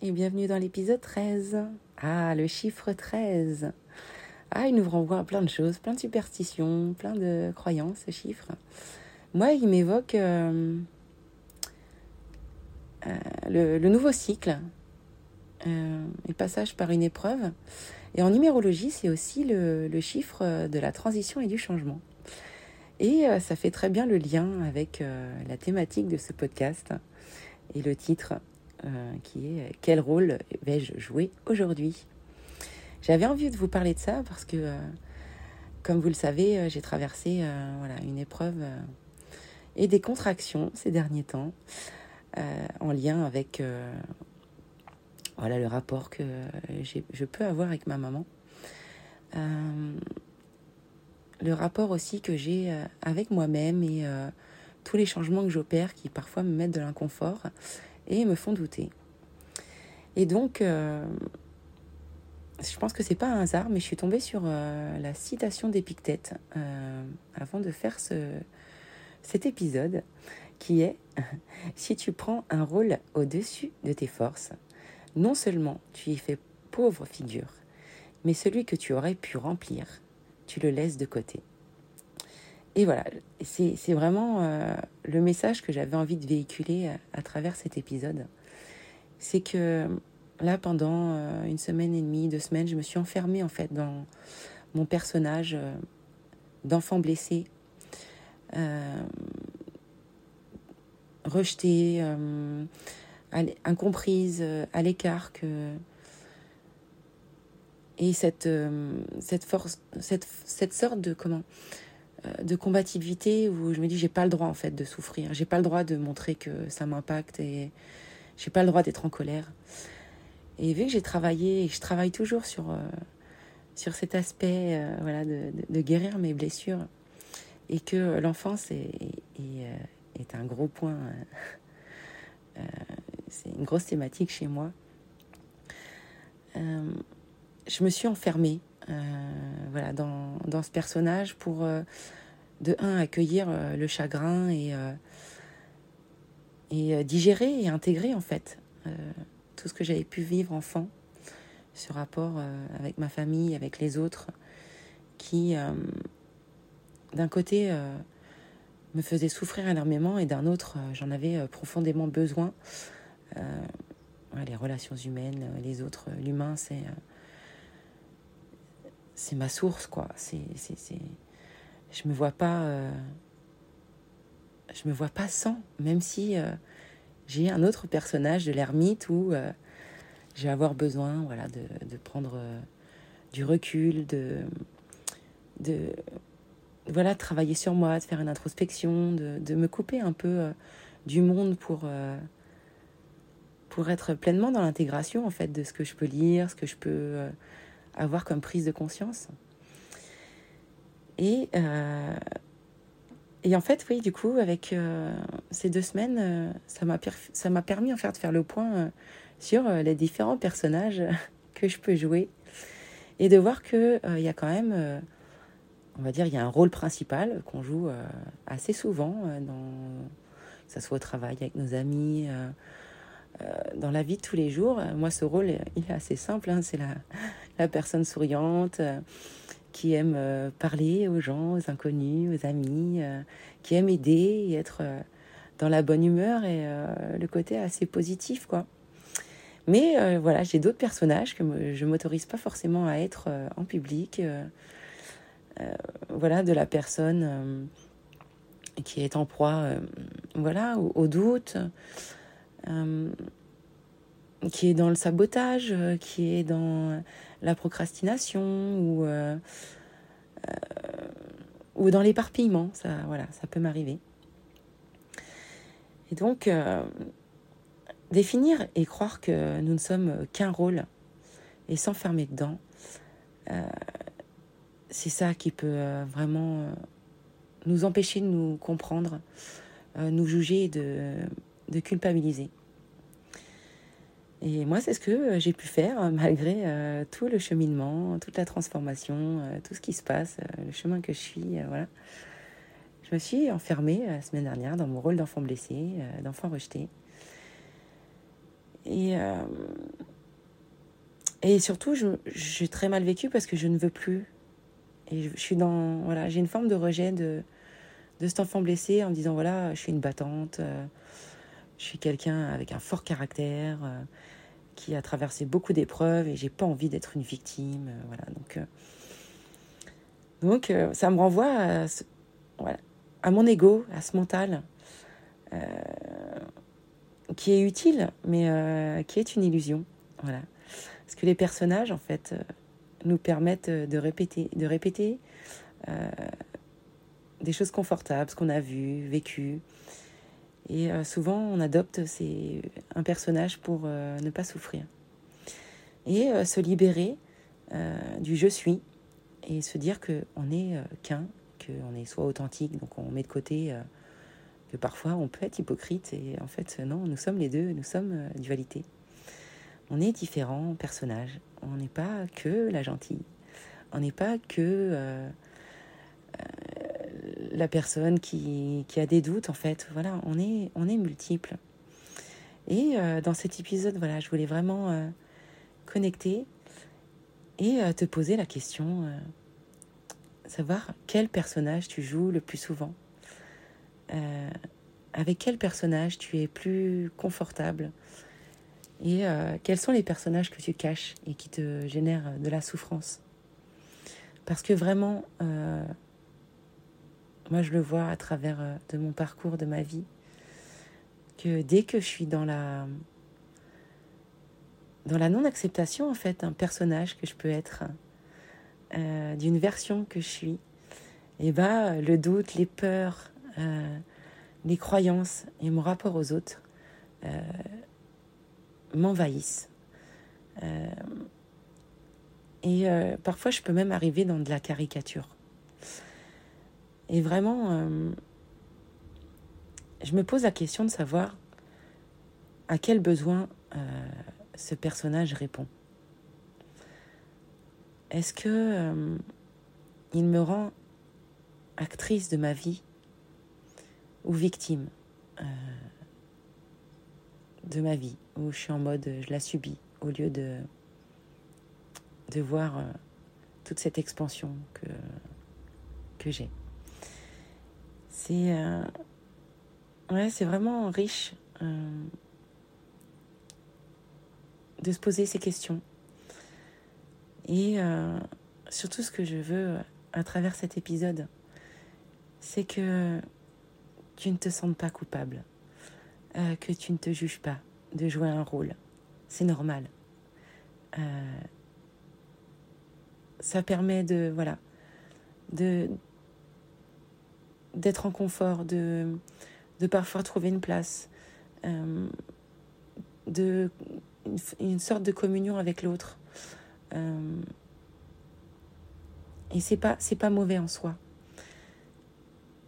Et bienvenue dans l'épisode 13. Ah, le chiffre 13. Ah, il nous renvoie à plein de choses, plein de superstitions, plein de croyances, ce chiffre. Moi, il m'évoque euh, euh, le, nouveau cycle, euh, le passage par une épreuve. Et en numérologie, c'est aussi le, le, chiffre de la transition et du changement. Et ça fait très bien le lien avec la thématique de ce podcast et le titre euh, qui est euh, Quel rôle vais-je jouer aujourd'hui? J'avais envie de vous parler de ça parce que, euh, comme vous le savez, j'ai traversé voilà, une épreuve et des contractions ces derniers temps en lien avec voilà, le rapport que je peux avoir avec ma maman. le rapport aussi que j'ai avec moi-même et tous les changements que j'opère qui parfois me mettent de l'inconfort et me font douter. Et donc, euh, je pense que c'est pas un hasard, mais je suis tombée sur euh, la citation d'Épictète euh, avant de faire ce, cet épisode, qui est Si tu prends un rôle au-dessus de tes forces, non seulement tu y fais pauvre figure, mais celui que tu aurais pu remplir, tu le laisses de côté. Et voilà, c'est vraiment euh, le message que j'avais envie de véhiculer à, travers cet épisode. C'est que là, pendant euh, une semaine et demie, deux semaines, je me suis enfermée en fait dans mon personnage euh, d'enfant blessé, rejetée, incomprise, à l'écart et cette force cette sorte de comment euh, de combativité où je me dis j'ai pas le droit en fait de souffrir, j'ai pas le droit de montrer que ça m'impacte et j'ai pas le droit d'être en colère. Et vu que j'ai travaillé et je travaille toujours sur, euh, sur cet aspect euh, voilà, de, de, guérir mes blessures et que l'enfance est, est, un gros point, c'est une grosse thématique chez moi, je me suis enfermée euh, voilà, dans, dans, ce personnage pour, euh, de un, accueillir euh, le chagrin et, et digérer et intégrer, en fait, tout ce que j'avais pu vivre enfant, ce rapport avec ma famille, avec les autres, qui, d'un côté, me faisait souffrir énormément et d'un autre, j'en avais profondément besoin. les relations humaines, les autres, l'humain, c'est c'est ma source, quoi. C'est, c'est, c'est... Je me vois pas. Euh, je me vois pas sans, même si euh, j'ai un autre personnage de l'ermite où euh, je avoir besoin, voilà, de, prendre du recul, de, voilà, travailler sur moi, de faire une introspection, de, de me couper un peu du monde pour pour être pleinement dans l'intégration en fait de ce que je peux lire, ce que je peux avoir comme prise de conscience. Et, euh, et en fait, oui, du coup, avec euh, ces deux semaines, euh, ça m'a permis en fait de faire le point sur les différents personnages que je peux jouer et de voir qu'il il y a quand même, on va dire, il y a un rôle principal qu'on joue assez souvent, dans, que ce soit au travail, avec nos amis. dans la vie de tous les jours, moi ce rôle, il est assez simple, hein, c'est la, la personne souriante, euh, qui aime parler aux gens, aux inconnus, aux amis, qui aime aider et être dans la bonne humeur et le côté assez positif, quoi. Mais voilà, j'ai d'autres personnages que je m'autorise pas forcément à être en public. voilà, de la personne qui est en proie, voilà, au doute, qui est dans le sabotage, qui est dans la procrastination ou, euh, euh, ou dans l'éparpillement. Ça, voilà, ça peut m'arriver. Et donc, euh, définir et croire que nous ne sommes qu'un rôle et s'enfermer dedans, c'est ça qui peut vraiment nous empêcher de nous comprendre, nous juger et de culpabiliser. Et moi, c'est ce que euh, j'ai pu faire euh, malgré euh, tout le cheminement, toute la transformation, tout ce qui se passe, le chemin que je suis. voilà. Je me suis enfermée la semaine dernière dans mon rôle d'enfant blessé, d'enfant rejeté. Et, et surtout, j'ai très mal vécu parce que je ne veux plus. Et je, suis dans. Voilà, j'ai une forme de rejet de, de cet enfant blessé en me disant voilà, je suis une battante. Je suis quelqu'un avec un fort caractère euh, qui a traversé beaucoup d'épreuves et j'ai pas envie d'être une victime. Euh, voilà, donc, euh, donc ça me renvoie à, à mon ego, à ce mental qui est utile, mais qui est une illusion. Voilà, parce que les personnages, en fait, nous permettent de répéter, de répéter des choses confortables, ce qu'on a vu, vécu. Et euh, souvent, on adopte un personnage pour euh, ne pas souffrir. Et euh, se libérer du je suis et se dire qu'on n'est qu'un, qu'on est soit authentique, donc on met de côté que parfois on peut être hypocrite et en fait non, nous sommes les deux, nous sommes dualité. On est différents personnages, on n'est pas que la gentille, on n'est pas que la personne qui, a des doutes, en fait. Voilà, on est, on est multiples. Et euh, dans cet épisode, voilà, je voulais vraiment euh, connecter et euh, te poser la question, savoir quel personnage tu joues le plus souvent. avec quel personnage tu es plus confortable et quels sont les personnages que tu caches et qui te génèrent de la souffrance? Parce que vraiment, moi, je le vois à travers euh, de mon parcours, de ma vie, que dès que je suis dans la dans la non-acceptation, en fait, un personnage que je peux être, euh, d'une version que je suis, et eh ben, le doute, les peurs, euh, les croyances et mon rapport aux autres m'envahissent. et parfois, je peux même arriver dans de la caricature. Et vraiment, euh, je me pose la question de savoir à quel besoin euh, ce personnage répond. Est-ce que euh, il me rend actrice de ma vie ou victime de ma vie, où je suis en mode je la subis au lieu de, voir toute cette expansion que j'ai? C'est euh, ouais, c'est vraiment riche euh, de se poser ces questions. Et euh, surtout ce que je veux à travers cet épisode, c'est que tu ne te sentes pas coupable, que tu ne te juges pas de jouer un rôle. C'est normal. ça permet de voilà de d'être en confort, de, parfois trouver une place, euh, de une, sorte de communion avec l'autre. Euh, et c'est pas pas mauvais en soi.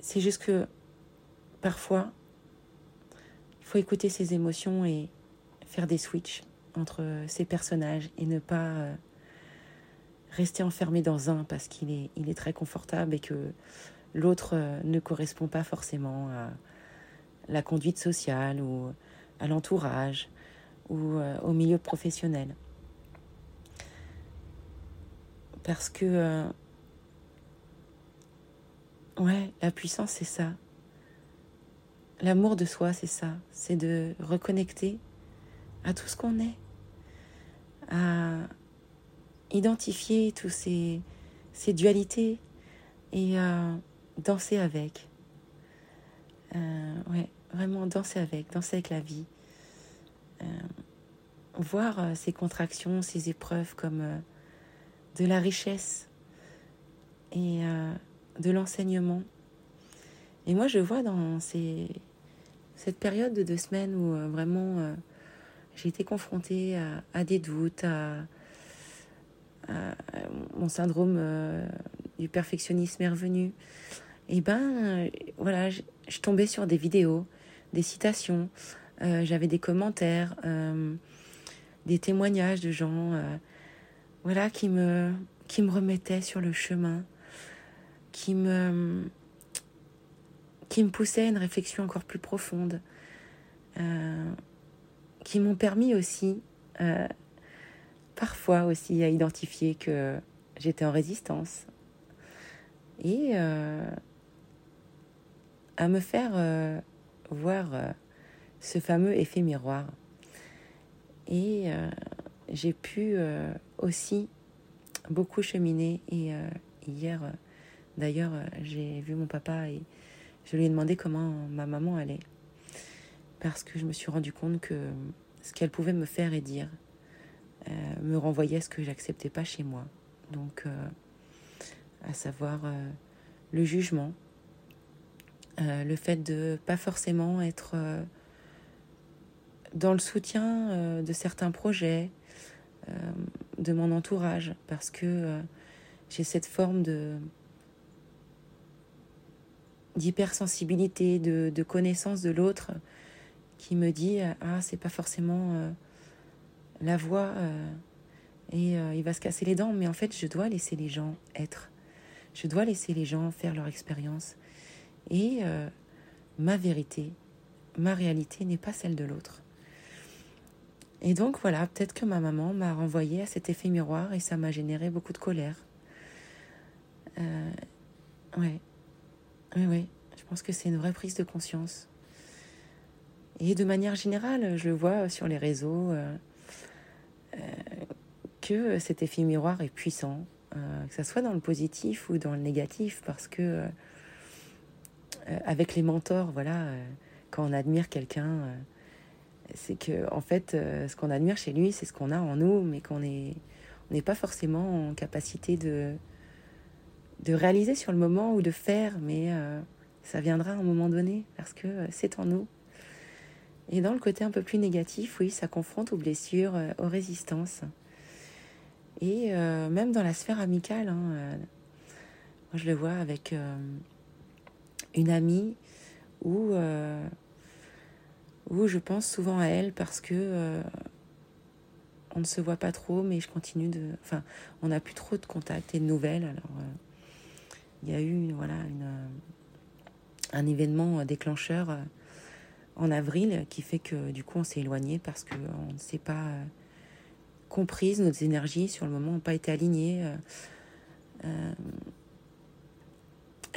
C'est juste que parfois il faut écouter ses émotions et faire des switches entre ces personnages et ne pas euh, rester enfermé dans un parce qu'il est est très confortable et que l'autre euh, ne correspond pas forcément à la conduite sociale ou à l'entourage ou euh, au milieu professionnel. Parce que euh, ouais, la puissance, c'est ça. L'amour de soi, c'est ça. C'est de reconnecter à tout ce qu'on est, à identifier tous ces, ces dualités et à danser avec. Euh, ouais, vraiment danser avec, danser avec la vie. Euh, voir euh, ces contractions, ces épreuves comme de la richesse et de l'enseignement. Et moi, je vois dans ces, cette période de deux semaines où vraiment j'ai été confrontée à, des doutes, à mon syndrome du perfectionnisme est revenu. Et ben, voilà, je, tombais sur des vidéos, des citations, euh, j'avais des commentaires, euh, des témoignages de gens, euh, voilà, qui me, qui me remettaient sur le chemin, qui me, qui me poussaient à une réflexion encore plus profonde, euh, qui m'ont permis aussi, euh, parfois aussi, à identifier que j'étais en résistance. Et euh, à me faire voir ce fameux effet miroir. Et euh, j'ai pu euh, aussi beaucoup cheminer. Et euh, hier, d'ailleurs, j'ai vu mon papa et je lui ai demandé comment ma maman allait. Parce que je me suis rendu compte que ce qu'elle pouvait me faire et dire me renvoyait ce que j'acceptais pas chez moi. Donc, à savoir le jugement, le fait de pas forcément être dans le soutien euh, de certains projets, euh, de mon entourage, parce que euh, j'ai cette forme de d'hypersensibilité, de, connaissance de l'autre qui me dit ah c'est pas forcément la voix et il va se casser les dents, mais en fait je dois laisser les gens être, je dois laisser les gens faire leur expérience et ma vérité, ma réalité n'est pas celle de l'autre. Et donc voilà, peut-être que ma maman m'a renvoyé à cet effet miroir et ça m'a généré beaucoup de colère. Euh, ouais, oui, oui, je pense que c'est une vraie prise de conscience. Et de manière générale, je le vois sur les réseaux euh, euh, que cet effet miroir est puissant, euh, que ce soit dans le positif ou dans le négatif, parce que euh, avec les mentors, voilà, quand on admire quelqu'un c'est que en fait, euh, ce qu'on admire chez lui, c'est ce qu'on a en nous, mais qu'on on n'est pas forcément en capacité de de réaliser sur le moment ou de faire, mais euh, ça viendra à un moment donné parce que euh, c'est en nous. Et dans le côté un peu plus négatif, oui, ça confronte aux blessures, euh, aux résistances. Et euh, même dans la sphère amicale, hein, euh, moi je le vois avec une amie où où je pense souvent à elle parce que euh, on ne se voit pas trop, mais je continue de. Enfin, on n'a plus trop de contacts et de nouvelles. Alors, euh, il y a eu voilà une, euh, un événement déclencheur euh, en avril qui fait que du coup on s'est éloigné parce que on ne s'est pas euh, comprise, nos énergies sur le moment n'ont pas été alignées.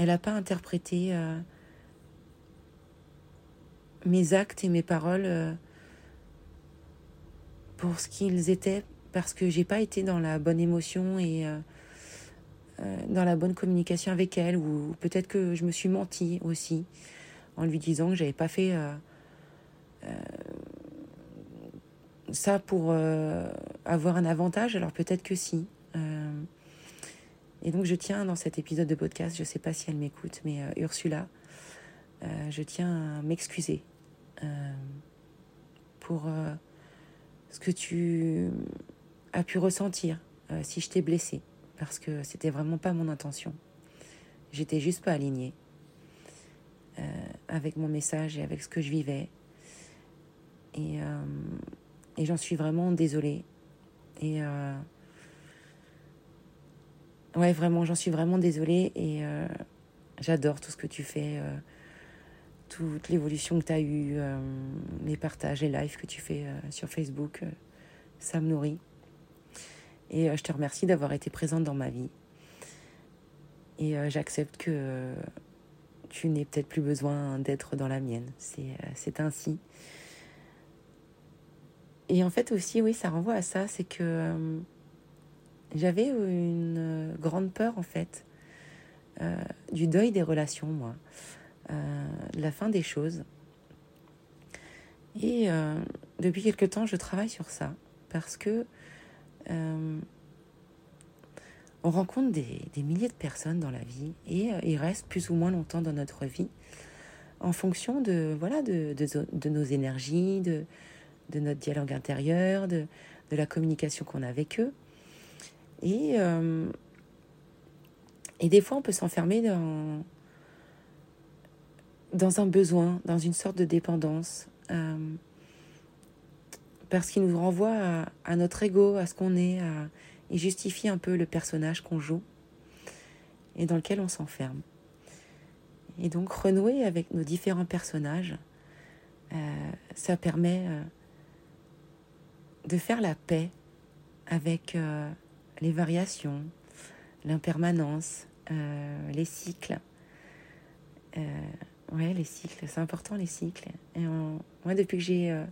Elle n'a pas interprété mes actes et mes paroles euh, pour ce qu'ils étaient parce que j'ai pas été dans la bonne émotion et euh, euh, dans la bonne communication avec elle ou peut-être que je me suis menti aussi en lui disant que j'avais pas fait euh, euh, ça pour euh, avoir un avantage alors peut-être que si et donc je tiens dans cet épisode de podcast je sais pas si elle m'écoute mais Ursula je tiens à m'excuser euh, pour euh, ce que tu as pu ressentir euh, si je t'ai blessé, parce que c'était vraiment pas mon intention. J'étais juste pas alignée avec mon message et avec ce que je vivais. Et, et j'en suis vraiment désolée. Et ouais, vraiment, j'en suis vraiment désolée. Et j'adore tout ce que tu fais toute l'évolution que tu as eue, euh, les partages, les lives que tu fais euh, sur Facebook. Euh, ça me nourrit. Et euh, je te remercie d'avoir été présente dans ma vie. Et euh, j'accepte que tu n'aies peut-être plus besoin d'être dans la mienne. C'est ainsi. Et en fait aussi, oui, ça renvoie à ça, c'est que j'avais une grande peur en fait du deuil des relations, moi, de la fin des choses. Et depuis quelque temps, je travaille sur ça parce que euh, on rencontre des, milliers de personnes dans la vie et euh, ils restent plus ou moins longtemps dans notre vie en fonction de voilà de, nos énergies, de, notre dialogue intérieur, de la communication qu'on a avec eux. Et, euh, et des fois, on peut s'enfermer dans, dans un besoin, dans une sorte de dépendance parce qu'il nous renvoie à, notre ego, à ce qu'on est, à, il justifie un peu le personnage qu'on joue et dans lequel on s'enferme. Et donc renouer avec nos différents personnages, euh, ça permet euh, de faire la paix avec euh, les variations, l'impermanence, les cycles. ouais, les cycles, c'est important les cycles. Et moi, depuis que j'ai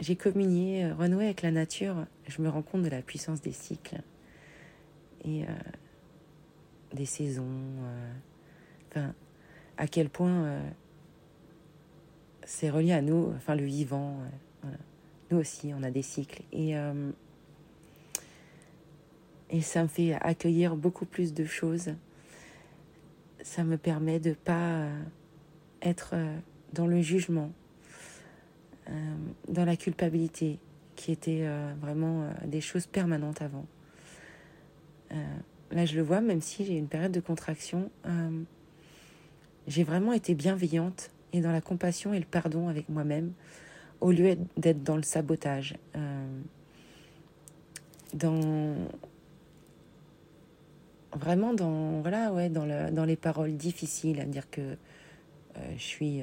j'ai communié, euh, renoué avec la nature, je me rends compte de la puissance des cycles et euh, des saisons. Euh, enfin, à quel point c'est relié à nous, enfin le vivant. Nous aussi, on a des cycles. Et, et ça me fait accueillir beaucoup plus de choses. Ça me permet de ne pas être dans le jugement euh, dans la culpabilité, qui était euh, vraiment euh, des choses permanentes avant. là, je le vois, même si j'ai une période de contraction, j'ai vraiment été bienveillante et dans la compassion et le pardon avec moi-même, au lieu d'être dans le sabotage. dans vraiment dans voilà ouais dans le, dans les paroles difficiles à dire que je suis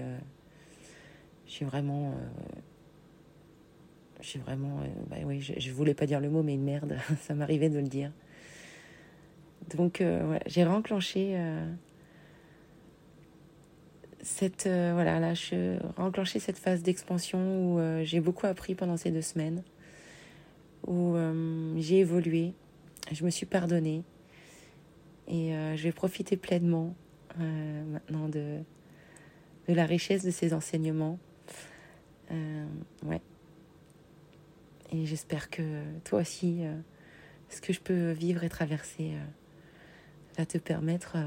je suis vraiment. Euh, je suis vraiment. Euh, bah oui, je, voulais pas dire le mot, mais merde. Ça m'arrivait de le dire. Donc, euh, j'ai renclenché cette. voilà, là, je renclenché cette phase d'expansion où j'ai beaucoup appris pendant ces deux semaines, où j'ai évolué, je me suis pardonnée et je vais profiter pleinement maintenant de, de la richesse de ces enseignements euh, ouais. Et j'espère que toi aussi, euh, ce que je peux vivre et traverser euh, va te permettre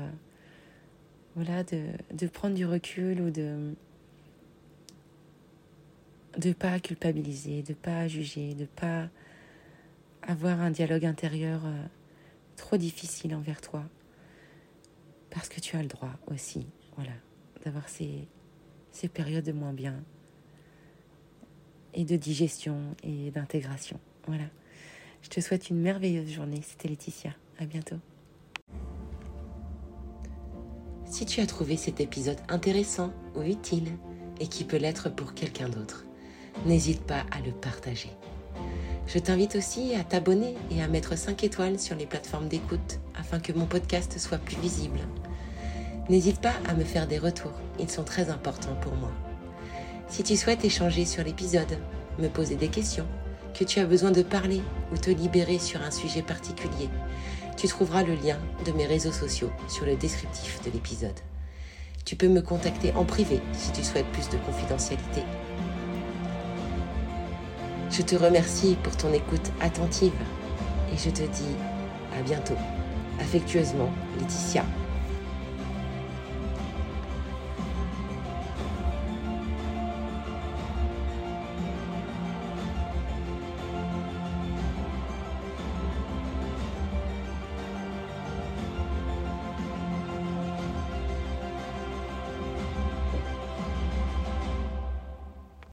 voilà, de, de, prendre du recul ou de de pas culpabiliser, de pas juger, de pas avoir un dialogue intérieur trop difficile envers toi. Parce que tu as le droit aussi, voilà, d'avoir ces, ces périodes de moins bien, et de digestion et d'intégration. Voilà. Je te souhaite une merveilleuse journée. C'était Laetitia. À bientôt. Si tu as trouvé cet épisode intéressant ou utile et qui peut l'être pour quelqu'un d'autre, n'hésite pas à le partager. Je t'invite aussi à t'abonner et à mettre 5 étoiles sur les plateformes d'écoute afin que mon podcast soit plus visible. N'hésite pas à me faire des retours, ils sont très importants pour moi. Si tu souhaites échanger sur l'épisode, me poser des questions, que tu as besoin de parler ou te libérer sur un sujet particulier, tu trouveras le lien de mes réseaux sociaux sur le descriptif de l'épisode. Tu peux me contacter en privé si tu souhaites plus de confidentialité. Je te remercie pour ton écoute attentive et je te dis à bientôt. Affectueusement, Laetitia.